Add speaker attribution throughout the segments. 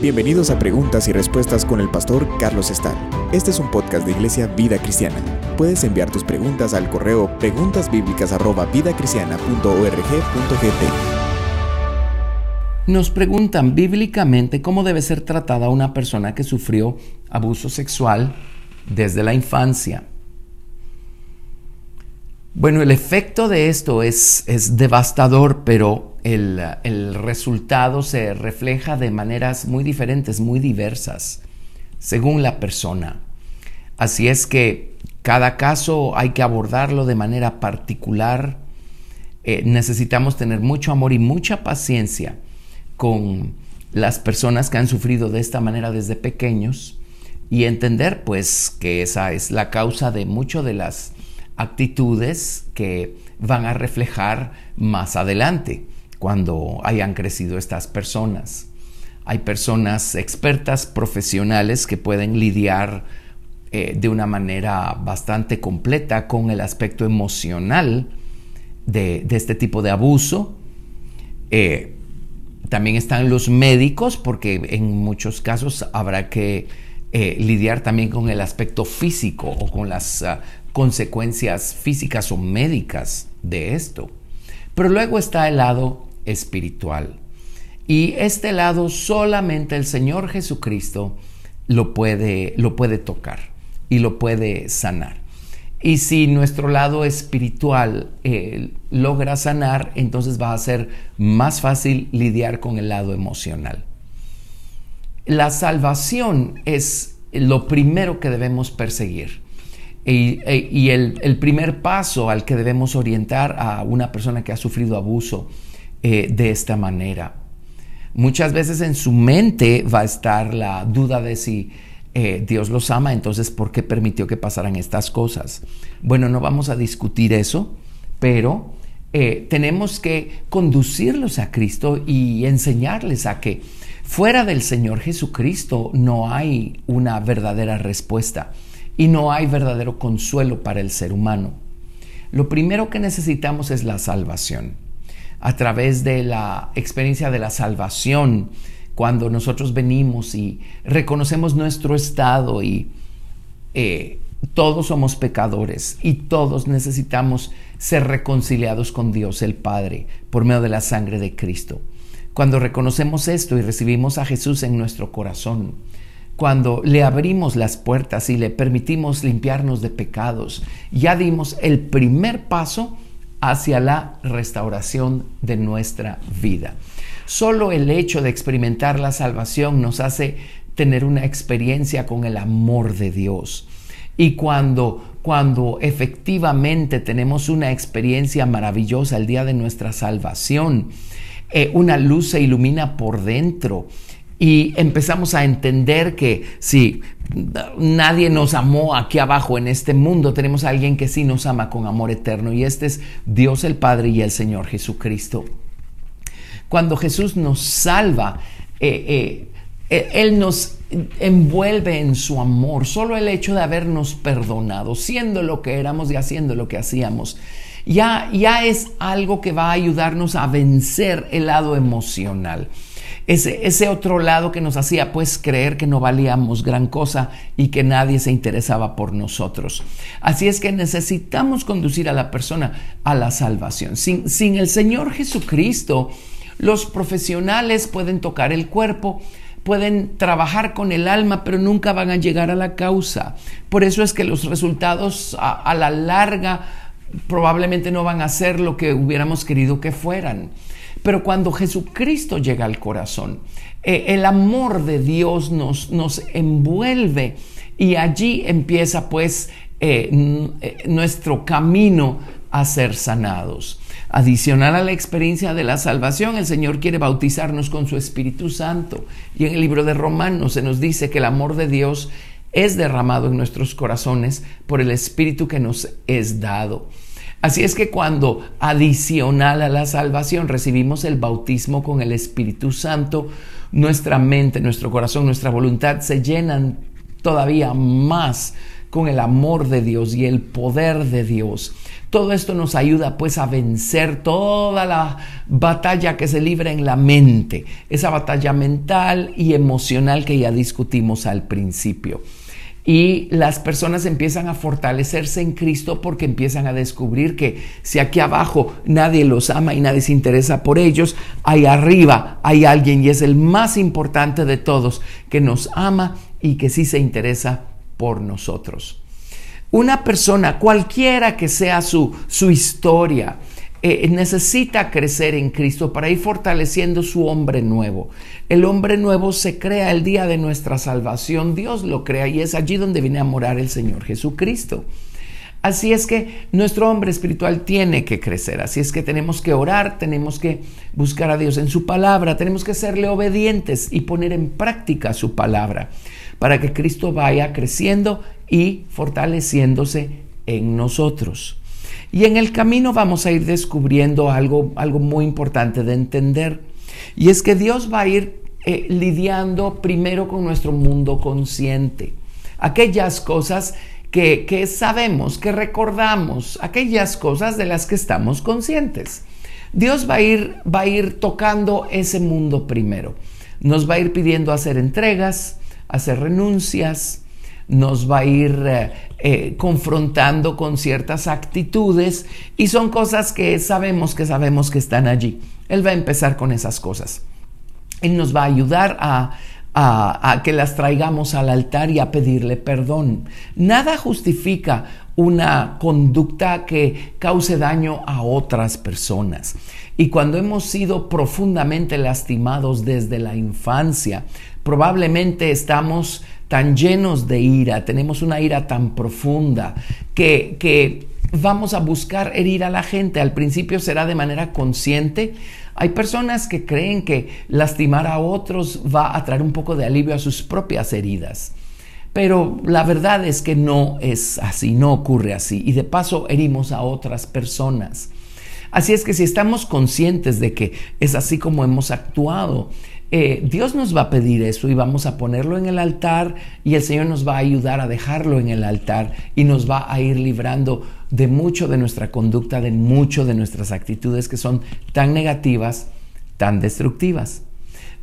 Speaker 1: Bienvenidos a Preguntas y Respuestas con el pastor Carlos Estal. Este es un podcast de Iglesia Vida Cristiana. Puedes enviar tus preguntas al correo preguntasbiblicas@vidacristiana.org.gt.
Speaker 2: Nos preguntan bíblicamente cómo debe ser tratada una persona que sufrió abuso sexual desde la infancia. Bueno, el efecto de esto es, es devastador, pero el, el, resultado se refleja de maneras muy diferentes, muy diversas, según la persona. Así es que cada caso hay que abordarlo de manera particular. Eh, necesitamos tener mucho amor y mucha paciencia con las personas que han sufrido de esta manera desde pequeños y entender pues que esa es la causa de mucho de las actitudes que van a reflejar más adelante cuando hayan crecido estas personas. Hay personas expertas, profesionales que pueden lidiar eh, de una manera bastante completa con el aspecto emocional de, este tipo de abuso. Eh, también están los médicos, porque en muchos casos habrá que eh, lidiar también con el aspecto físico o con las uh, consecuencias físicas o médicas de esto. Pero luego está el lado espiritual. Y este lado solamente el Señor Jesucristo lo puede, lo puede tocar y lo puede sanar. Y si nuestro lado espiritual eh, logra sanar, entonces va a ser más fácil lidiar con el lado emocional. La salvación es lo primero que debemos perseguir. E, y, el, primer paso al que debemos orientar a una persona que ha sufrido abuso eh, de esta manera. Muchas veces en su mente va a estar la duda de si eh, Dios los ama, entonces ¿por qué permitió que pasaran estas cosas? Bueno, no vamos a discutir eso, pero eh, tenemos que conducirlos a Cristo y enseñarles a que fuera del Señor Jesucristo no hay una verdadera respuesta y no hay verdadero consuelo para el ser humano. Lo primero que necesitamos es la salvación. A través de la experiencia de la salvación, cuando nosotros venimos y reconocemos nuestro estado y eh, todos somos pecadores y todos necesitamos ser reconciliados con Dios el Padre por medio de la sangre de Cristo. Cuando reconocemos esto y recibimos a Jesús en nuestro corazón, cuando le abrimos las puertas y le permitimos limpiarnos de pecados, ya dimos el primer paso hacia la restauración de nuestra vida. Solo el hecho de experimentar la salvación nos hace tener una experiencia con el amor de Dios. Y cuando, cuando efectivamente tenemos una experiencia maravillosa el día de nuestra salvación, eh, una luz se ilumina por dentro y empezamos a entender que si nadie nos amó aquí abajo en este mundo, tenemos a alguien que sí nos ama con amor eterno y este es Dios el Padre y el Señor Jesucristo. Cuando Jesús nos salva, eh, eh, eh, Él nos envuelve en su amor, solo el hecho de habernos perdonado, siendo lo que éramos y haciendo lo que hacíamos. Ya, ya es algo que va a ayudarnos a vencer el lado emocional ese, otro lado que nos hacía pues creer que no valíamos gran cosa y que nadie se interesaba por nosotros. Así es que necesitamos conducir a la persona a la salvación. Sin, sin el Señor Jesucristo, los profesionales pueden tocar el cuerpo, pueden trabajar con el alma, pero nunca van a llegar a la causa. Por eso es que los resultados a la larga probablemente no van a ser lo que hubiéramos querido que fueran. Pero cuando Jesucristo llega al corazón, eh, el amor de Dios nos, nos envuelve y allí empieza pues eh, eh, nuestro camino a ser sanados. Adicional a la experiencia de la salvación, el Señor quiere bautizarnos con su Espíritu Santo. Y en el libro de Romanos se nos dice que el amor de Dios es derramado en nuestros corazones por el Espíritu que nos es dado. Así es que cuando adicional a la salvación recibimos el bautismo con el Espíritu Santo, nuestra mente, nuestro corazón, nuestra voluntad se llenan todavía más con el amor de Dios y el poder de Dios. Todo esto nos ayuda pues a vencer toda la batalla que se libra en la mente, esa batalla mental y emocional que ya discutimos al principio y las personas empiezan a fortalecerse en Cristo porque empiezan a descubrir que si aquí abajo nadie los ama y nadie se interesa por ellos, ahí arriba hay alguien y es el más importante de todos que nos ama y que sí se interesa por nosotros. Una persona, cualquiera que sea su, su historia, eh, necesita crecer en Cristo para ir fortaleciendo su hombre nuevo. El hombre nuevo se crea el día de nuestra salvación, Dios lo crea y es allí donde viene a morar el Señor Jesucristo. Así es que nuestro hombre espiritual tiene que crecer, así es que tenemos que orar, tenemos que buscar a Dios en su palabra, tenemos que serle obedientes y poner en práctica su palabra para que Cristo vaya creciendo y fortaleciéndose en nosotros. Y en el camino vamos a ir descubriendo algo, algo muy importante de entender. Y es que Dios va a ir eh, lidiando primero con nuestro mundo consciente. Aquellas cosas que, que, sabemos, que recordamos, aquellas cosas de las que estamos conscientes. Dios va a, ir, va a ir tocando ese mundo primero. Nos va a ir pidiendo hacer entregas, hacer renuncias, nos va a ir eh, eh, confrontando con ciertas actitudes y son cosas que sabemos que sabemos que están allí. Él va a empezar con esas cosas. Él nos va a ayudar a, a, que las traigamos al altar y a pedirle perdón. Nada justifica una conducta que cause daño a otras personas. Y cuando hemos sido profundamente lastimados desde la infancia, probablemente estamos tan llenos de ira, tenemos una ira tan profunda que, que vamos a buscar herir a la gente. Al principio será de manera consciente. Hay personas que creen que lastimar a otros va a traer un poco de alivio a sus propias heridas. Pero la verdad es que no es así, no ocurre así. Y de paso herimos a otras personas. Así es que si estamos conscientes de que es así como hemos actuado, eh, Dios nos va a pedir eso y vamos a ponerlo en el altar y el Señor nos va a ayudar a dejarlo en el altar y nos va a ir librando de mucho de nuestra conducta, de mucho de nuestras actitudes que son tan negativas, tan destructivas.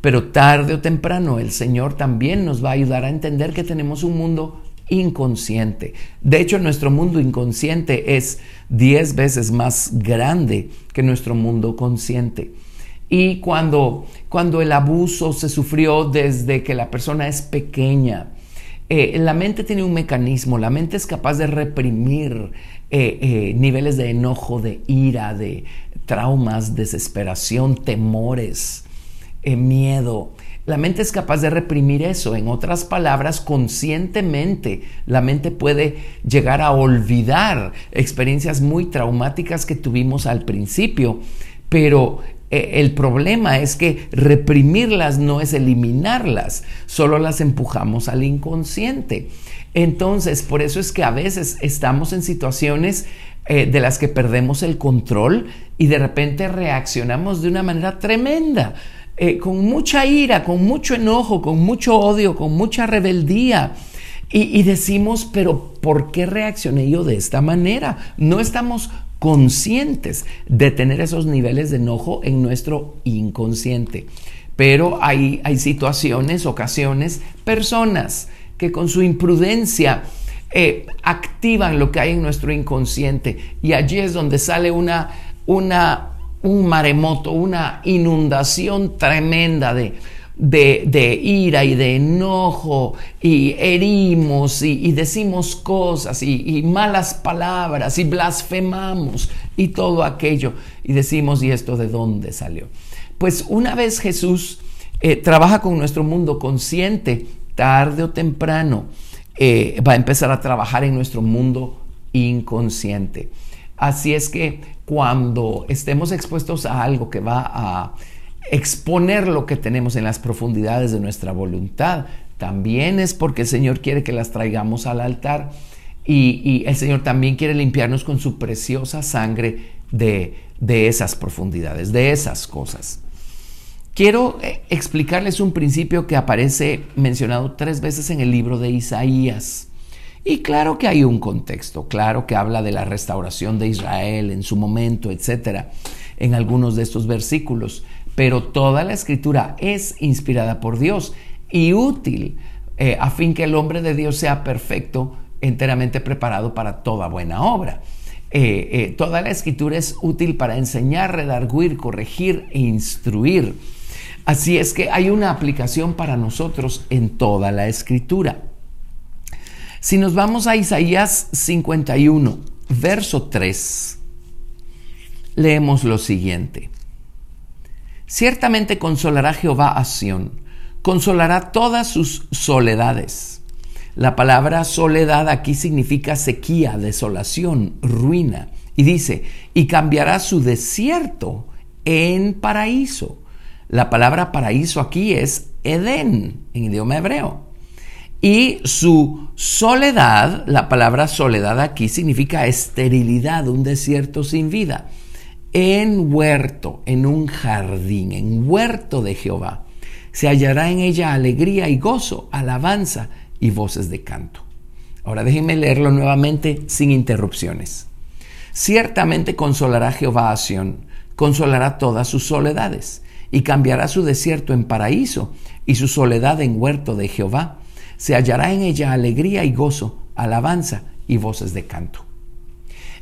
Speaker 2: Pero tarde o temprano el Señor también nos va a ayudar a entender que tenemos un mundo inconsciente. De hecho, nuestro mundo inconsciente es diez veces más grande que nuestro mundo consciente. Y cuando, cuando el abuso se sufrió desde que la persona es pequeña, eh, la mente tiene un mecanismo, la mente es capaz de reprimir eh, eh, niveles de enojo, de ira, de traumas, desesperación, temores, miedo. La mente es capaz de reprimir eso. En otras palabras, conscientemente la mente puede llegar a olvidar experiencias muy traumáticas que tuvimos al principio, pero el problema es que reprimirlas no es eliminarlas, solo las empujamos al inconsciente. Entonces, por eso es que a veces estamos en situaciones eh, de las que perdemos el control y de repente reaccionamos de una manera tremenda, eh, con mucha ira, con mucho enojo, con mucho odio, con mucha rebeldía. Y, y decimos, pero ¿por qué reaccioné yo de esta manera? No estamos conscientes de tener esos niveles de enojo en nuestro inconsciente. Pero hay, hay situaciones, ocasiones, personas que con su imprudencia eh, activan lo que hay en nuestro inconsciente y allí es donde sale una, una, un maremoto, una inundación tremenda de, de, ira y de enojo y herimos y, decimos cosas y, malas palabras y blasfemamos y todo aquello y decimos, ¿y esto de dónde salió? Pues una vez Jesús eh, trabaja con nuestro mundo consciente, tarde o temprano, eh, va a empezar a trabajar en nuestro mundo inconsciente. Así es que cuando estemos expuestos a algo que va a exponer lo que tenemos en las profundidades de nuestra voluntad, también es porque el Señor quiere que las traigamos al altar y, el Señor también quiere limpiarnos con su preciosa sangre de, de esas profundidades, de esas cosas. Quiero eh, explicarles un principio que aparece mencionado tres veces en el libro de Isaías. Y claro que hay un contexto, claro que habla de la restauración de Israel en su momento, etcétera, en algunos de estos versículos, pero toda la escritura es inspirada por Dios y útil eh, a fin que el hombre de Dios sea perfecto, enteramente preparado para toda buena obra. Eh, eh, toda la escritura es útil para enseñar, redarguir, corregir e instruir. Así es que hay una aplicación para nosotros en toda la escritura. Si nos vamos a Isaías 51, verso 3, leemos lo siguiente. Ciertamente consolará Jehová a Sión, consolará todas sus soledades. La palabra soledad aquí significa sequía, desolación, ruina. Y dice, y cambiará su desierto en paraíso. La palabra paraíso aquí es Edén en idioma hebreo. Y su soledad, la palabra soledad aquí significa esterilidad, un desierto sin vida. En huerto, en un jardín, en huerto de Jehová, se hallará en ella alegría y gozo, alabanza y voces de canto. Ahora déjenme leerlo nuevamente sin interrupciones. Ciertamente consolará Jehová a Sión, consolará todas sus soledades, y cambiará su desierto en paraíso y su soledad en huerto de Jehová se hallará en ella alegría y gozo, alabanza y voces de canto.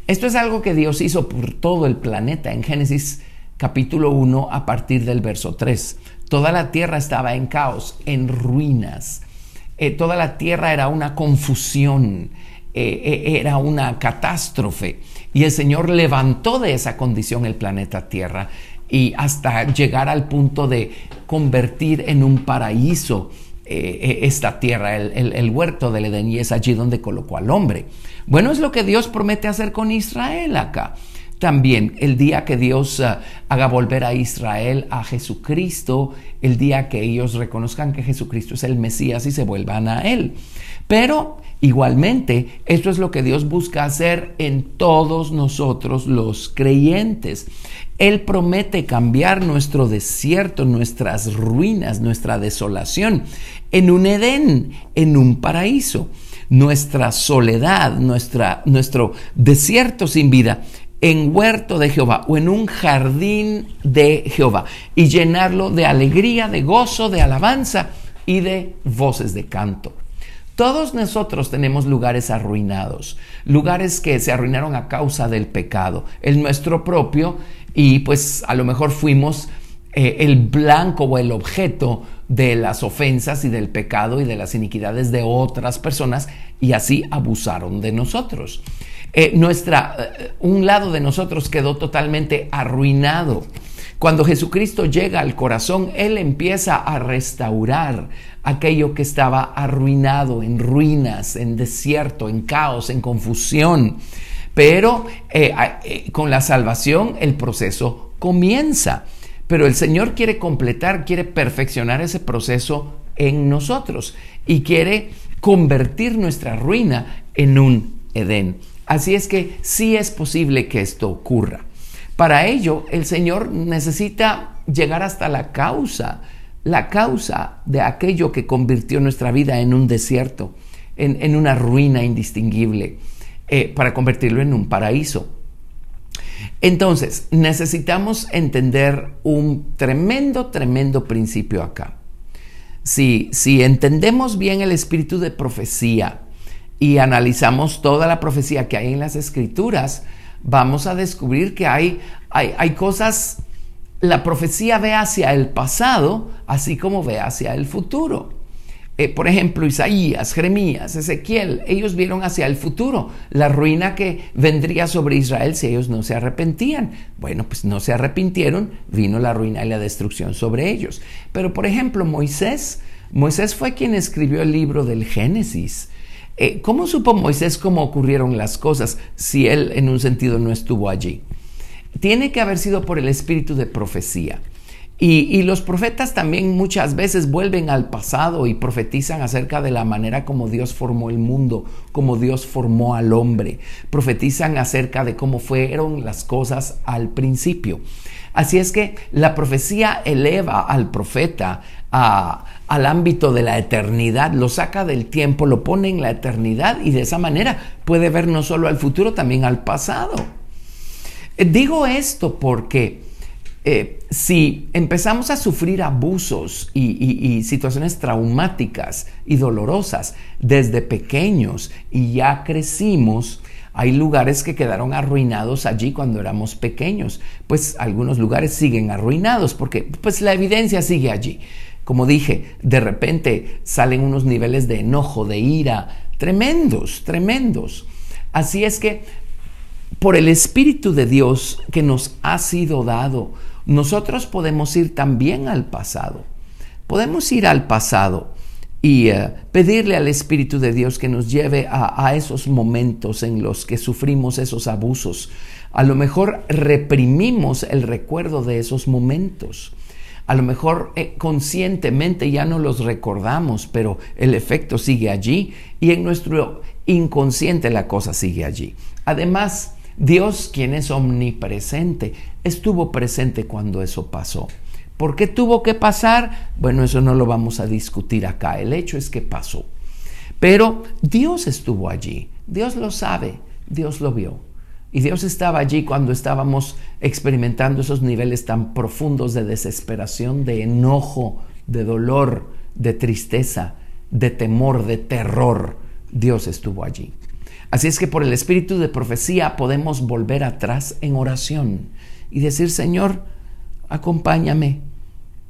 Speaker 2: Esto es algo que Dios hizo por todo el planeta en Génesis capítulo 1 a partir del verso 3. Toda la tierra estaba en caos, en ruinas. Eh, toda la tierra era una confusión, eh, eh, era una catástrofe. Y el Señor levantó de esa condición el planeta Tierra y hasta llegar al punto de convertir en un paraíso esta tierra, el, huerto del Edén, y es allí donde colocó al hombre. Bueno, es lo que Dios promete hacer con Israel acá. También el día que Dios ah, haga volver a Israel a Jesucristo, el día que ellos reconozcan que Jesucristo es el Mesías y se vuelvan a Él. Pero igualmente, esto es lo que Dios busca hacer en todos nosotros los creyentes. Él promete cambiar nuestro desierto, nuestras ruinas, nuestra desolación en un Edén, en un paraíso. Nuestra soledad, nuestra, nuestro desierto sin vida en huerto de Jehová o en un jardín de Jehová y llenarlo de alegría, de gozo, de alabanza y de voces de canto. Todos nosotros tenemos lugares arruinados, lugares que se arruinaron a causa del pecado, el nuestro propio y pues a lo mejor fuimos eh, el blanco o el objeto de las ofensas y del pecado y de las iniquidades de otras personas y así abusaron de nosotros. Eh, nuestra, eh, un lado de nosotros quedó totalmente arruinado. Cuando Jesucristo llega al corazón, Él empieza a restaurar aquello que estaba arruinado, en ruinas, en desierto, en caos, en confusión. Pero eh, con la salvación el proceso comienza. Pero el Señor quiere completar, quiere perfeccionar ese proceso en nosotros y quiere convertir nuestra ruina en un Edén. Así es que sí es posible que esto ocurra. Para ello, el Señor necesita llegar hasta la causa la causa de aquello que convirtió nuestra vida en un desierto, en, una ruina indistinguible, eh, para convertirlo en un paraíso. Entonces, necesitamos entender un tremendo, tremendo principio acá. Si, si entendemos bien el espíritu de profecía y analizamos toda la profecía que hay en las escrituras, vamos a descubrir que hay, hay, hay cosas la profecía ve hacia el pasado, así como ve hacia el futuro. Eh, por ejemplo, Isaías, Jeremías, Ezequiel, ellos vieron hacia el futuro, la ruina que vendría sobre Israel si ellos no se arrepentían. Bueno, pues no se arrepintieron, vino la ruina y la destrucción sobre ellos. Pero, por ejemplo, Moisés, Moisés fue quien escribió el libro del Génesis. Eh, ¿Cómo supo Moisés cómo ocurrieron las cosas si él en un sentido no estuvo allí? tiene que haber sido por el espíritu de profecía. Y, los profetas también muchas veces vuelven al pasado y profetizan acerca de la manera como Dios formó el mundo, como Dios formó al hombre. Profetizan acerca de cómo fueron las cosas al principio. Así es que la profecía eleva al profeta al ámbito de la eternidad, lo saca del tiempo, lo pone en la eternidad y de esa manera puede ver no solo al futuro, también al pasado. Eh, digo esto porque eh, si empezamos a sufrir abusos y, situaciones traumáticas y dolorosas desde pequeños y ya crecimos, hay lugares que quedaron arruinados allí cuando éramos pequeños. Pues algunos lugares siguen arruinados porque pues la evidencia sigue allí. Como dije, de repente salen unos niveles de enojo, de ira, tremendos, tremendos. Así es que por el Espíritu de Dios que nos ha sido dado, nosotros podemos ir también al pasado. Podemos ir al pasado y eh, pedirle al Espíritu de Dios que nos lleve a, esos momentos en los que sufrimos esos abusos. A lo mejor reprimimos el recuerdo de esos momentos. A lo mejor eh, conscientemente ya no los recordamos, pero el efecto sigue allí y en nuestro inconsciente la cosa sigue allí. Además, Dios, quien es omnipresente, estuvo presente cuando eso pasó. ¿Por qué tuvo que pasar? Bueno, eso no lo vamos a discutir acá. El hecho es que pasó. Pero Dios estuvo allí. Dios lo sabe. Dios lo vio. Y Dios estaba allí cuando estábamos experimentando esos niveles tan profundos de desesperación, de enojo, de dolor, de tristeza, de temor, de terror. Dios estuvo allí. Así es que por el espíritu de profecía podemos volver atrás en oración y decir, Señor, acompáñame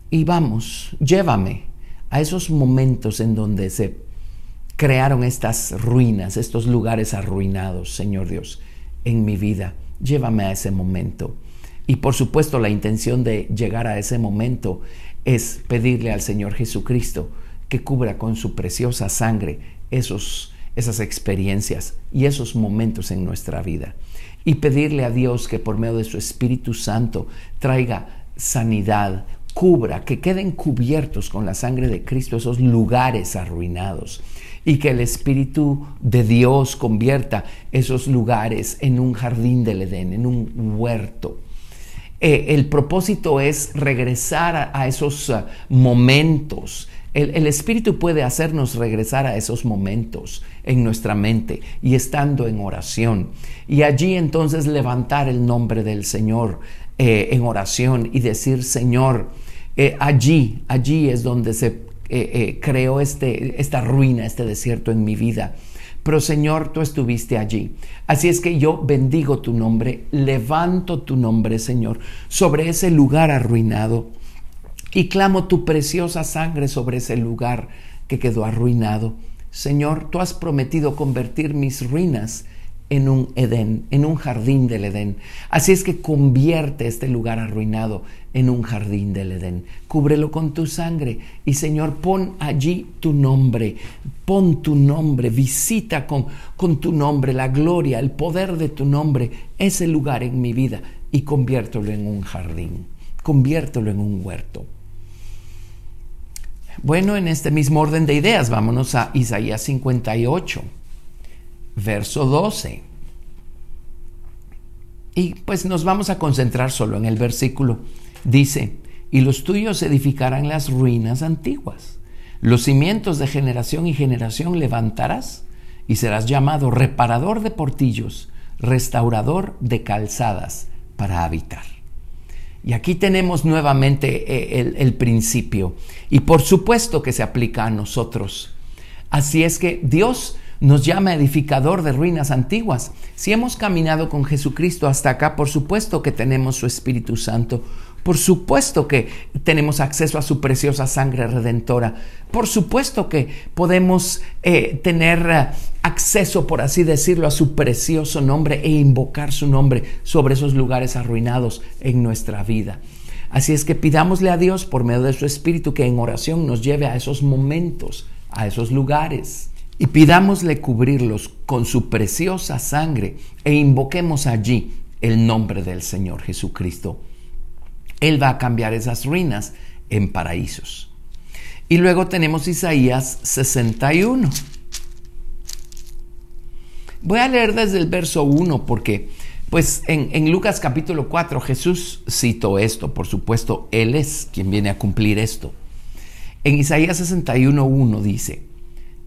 Speaker 2: y vamos, llévame a esos momentos en donde se crearon estas ruinas, estos lugares arruinados, Señor Dios, en mi vida. Llévame a ese momento. Y por supuesto la intención de llegar a ese momento es pedirle al Señor Jesucristo que cubra con su preciosa sangre esos esas experiencias y esos momentos en nuestra vida. Y pedirle a Dios que por medio de su Espíritu Santo traiga sanidad, cubra, que queden cubiertos con la sangre de Cristo esos lugares arruinados y que el Espíritu de Dios convierta esos lugares en un jardín del Edén, en un huerto. Eh, el propósito es regresar a, esos uh, momentos el, Espíritu puede hacernos regresar a esos momentos en nuestra mente y estando en oración. Y allí entonces levantar el nombre del Señor eh, en oración y decir, Señor, eh, allí, allí es donde se eh, creó este, esta ruina, este desierto en mi vida. Pero Señor, tú estuviste allí. Así es que yo bendigo tu nombre, levanto tu nombre, Señor, sobre ese lugar arruinado y clamo tu preciosa sangre sobre ese lugar que quedó arruinado. Señor, tú has prometido convertir mis ruinas en un Edén, en un jardín del Edén. Así es que convierte este lugar arruinado en un jardín del Edén. Cúbrelo con tu sangre y Señor, pon allí tu nombre, pon tu nombre, visita con, con tu nombre la gloria, el poder de tu nombre, ese lugar en mi vida y conviértelo en un jardín, conviértelo en un huerto. Bueno, en este mismo orden de ideas, vámonos a Isaías 58, verso 12. Y pues nos vamos a concentrar solo en el versículo. Dice, y los tuyos edificarán las ruinas antiguas. Los cimientos de generación y generación levantarás y serás llamado reparador de portillos, restaurador de calzadas para habitar. Y aquí tenemos nuevamente eh, el, principio. Y por supuesto que se aplica a nosotros. Así es que Dios nos llama edificador de ruinas antiguas. Si hemos caminado con Jesucristo hasta acá, por supuesto que tenemos su Espíritu Santo. Por supuesto que tenemos acceso a su preciosa sangre redentora. Por supuesto que podemos eh, tener eh, acceso, por así decirlo, a su precioso nombre e invocar su nombre sobre esos lugares arruinados en nuestra vida. Así es que pidámosle a Dios por medio de su Espíritu que en oración nos lleve a esos momentos, a esos lugares. Y pidámosle cubrirlos con su preciosa sangre e invoquemos allí el nombre del Señor Jesucristo. Él va a cambiar esas ruinas en paraísos. Y luego tenemos Isaías 61. Voy a leer desde el verso 1 porque pues en, en, Lucas capítulo 4 Jesús citó esto, por supuesto, Él es quien viene a cumplir esto. En Isaías 61.1 dice,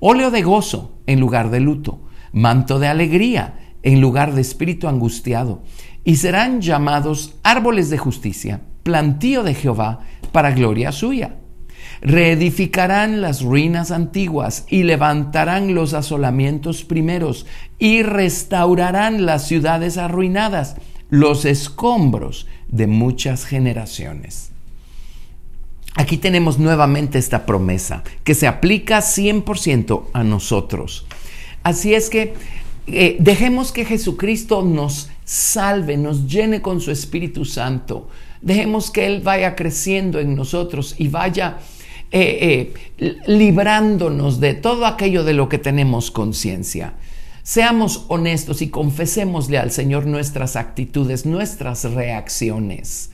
Speaker 2: óleo de gozo en lugar de luto, manto de alegría en lugar de espíritu angustiado, y serán llamados árboles de justicia, plantío de Jehová para gloria suya. Reedificarán las ruinas antiguas y levantarán los asolamientos primeros y restaurarán las ciudades arruinadas, los escombros de muchas generaciones. Aquí tenemos nuevamente esta promesa que se aplica 100% a nosotros. Así es que eh, dejemos que Jesucristo nos salve, nos llene con su Espíritu Santo. Dejemos que Él vaya creciendo en nosotros y vaya eh, eh, librándonos de todo aquello de lo que tenemos conciencia. Seamos honestos y confesémosle al Señor nuestras actitudes, nuestras reacciones.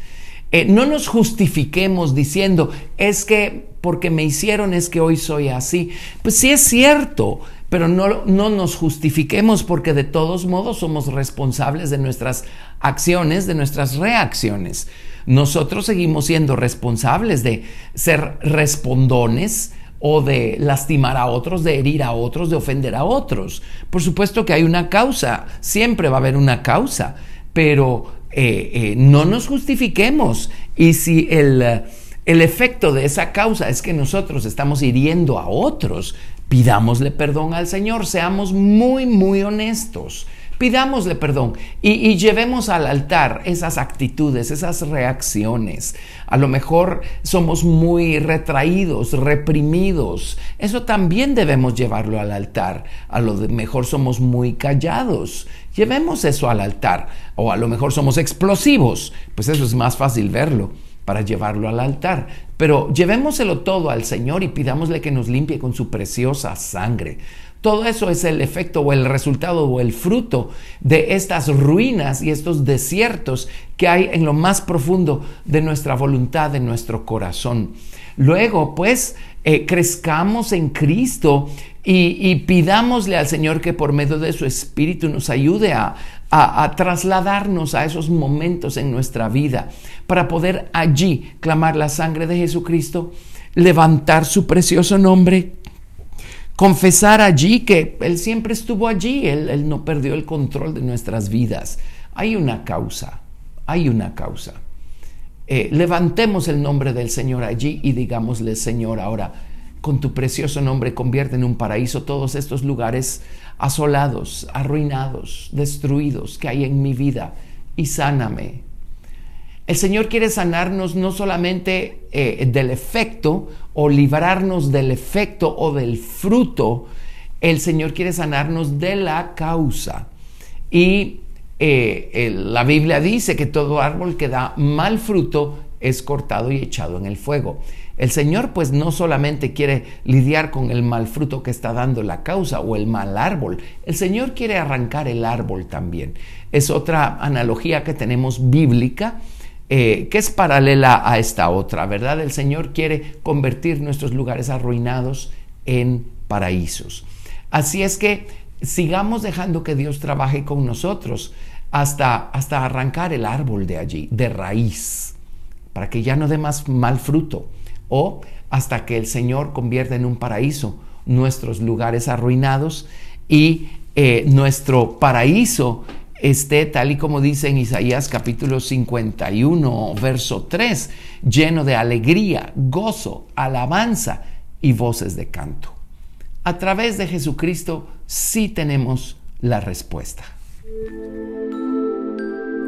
Speaker 2: Eh, no nos justifiquemos diciendo, es que porque me hicieron es que hoy soy así. Pues sí es cierto, pero no, no nos justifiquemos porque de todos modos somos responsables de nuestras acciones, de nuestras reacciones. Nosotros seguimos siendo responsables de ser respondones o de lastimar a otros, de herir a otros, de ofender a otros. Por supuesto que hay una causa, siempre va a haber una causa, pero eh, eh, no nos justifiquemos. Y si el, el efecto de esa causa es que nosotros estamos hiriendo a otros, pidámosle perdón al Señor, seamos muy, muy honestos. Pidámosle perdón y, llevemos al altar esas actitudes, esas reacciones. A lo mejor somos muy retraídos, reprimidos. Eso también debemos llevarlo al altar. A lo mejor somos muy callados. Llevemos eso al altar. O a lo mejor somos explosivos. Pues eso es más fácil verlo para llevarlo al altar. Pero llevémoselo todo al Señor y pidámosle que nos limpie con su preciosa sangre. Todo eso es el efecto o el resultado o el fruto de estas ruinas y estos desiertos que hay en lo más profundo de nuestra voluntad, de nuestro corazón. Luego, pues, eh, crezcamos en Cristo y, pidámosle al Señor que por medio de su Espíritu nos ayude a, a, trasladarnos a esos momentos en nuestra vida para poder allí clamar la sangre de Jesucristo, levantar su precioso nombre confesar allí que Él siempre estuvo allí, Él, no perdió el control de nuestras vidas. Hay una causa, hay una causa. Eh, levantemos el nombre del Señor allí y digámosle, Señor, ahora con tu precioso nombre convierte en un paraíso todos estos lugares asolados, arruinados, destruidos que hay en mi vida y sáname. El Señor quiere sanarnos no solamente eh, del efecto o librarnos del efecto o del fruto, el Señor quiere sanarnos de la causa. Y eh, la Biblia dice que todo árbol que da mal fruto es cortado y echado en el fuego. El Señor pues no solamente quiere lidiar con el mal fruto que está dando la causa o el mal árbol, el Señor quiere arrancar el árbol también. Es otra analogía que tenemos bíblica eh, que es paralela a esta otra, ¿verdad? El Señor quiere convertir nuestros lugares arruinados en paraísos. Así es que sigamos dejando que Dios trabaje con nosotros hasta, hasta arrancar el árbol de allí, de raíz, para que ya no dé más mal fruto, o hasta que el Señor convierta en un paraíso nuestros lugares arruinados y eh, nuestro paraíso esté tal y como dice en Isaías capítulo 51, verso 3, lleno de alegría, gozo, alabanza y voces de canto. A través de Jesucristo sí tenemos la respuesta.